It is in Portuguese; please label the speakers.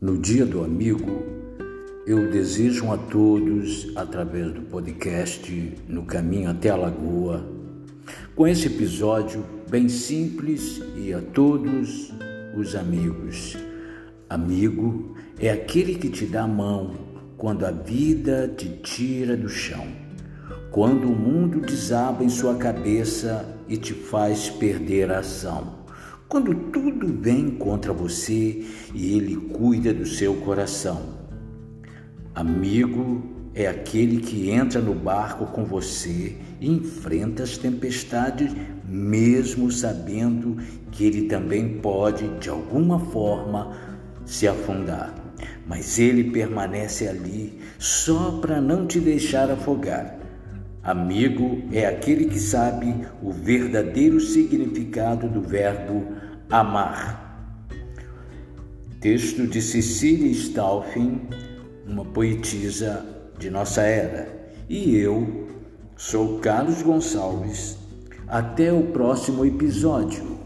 Speaker 1: Dia do Amigo, eu desejo a todos, através do podcast No Caminho até a Lagoa, com esse episódio bem simples e a todos os amigos. Amigo é aquele que te dá a mão quando a vida te tira do chão, quando o mundo desaba em sua cabeça e te faz perder a ação quando tudo vem contra você e ele cuida do seu coração. Amigo é aquele que entra no barco com você e enfrenta as tempestades, mesmo sabendo que ele também pode, de alguma forma, se afundar. Mas ele permanece ali só para não te deixar afogar. Amigo é aquele que sabe o verdadeiro significado do verbo amar. Texto de Cecília Stalfin, uma poetisa de nossa era. E eu sou Carlos Gonçalves. Até o próximo episódio.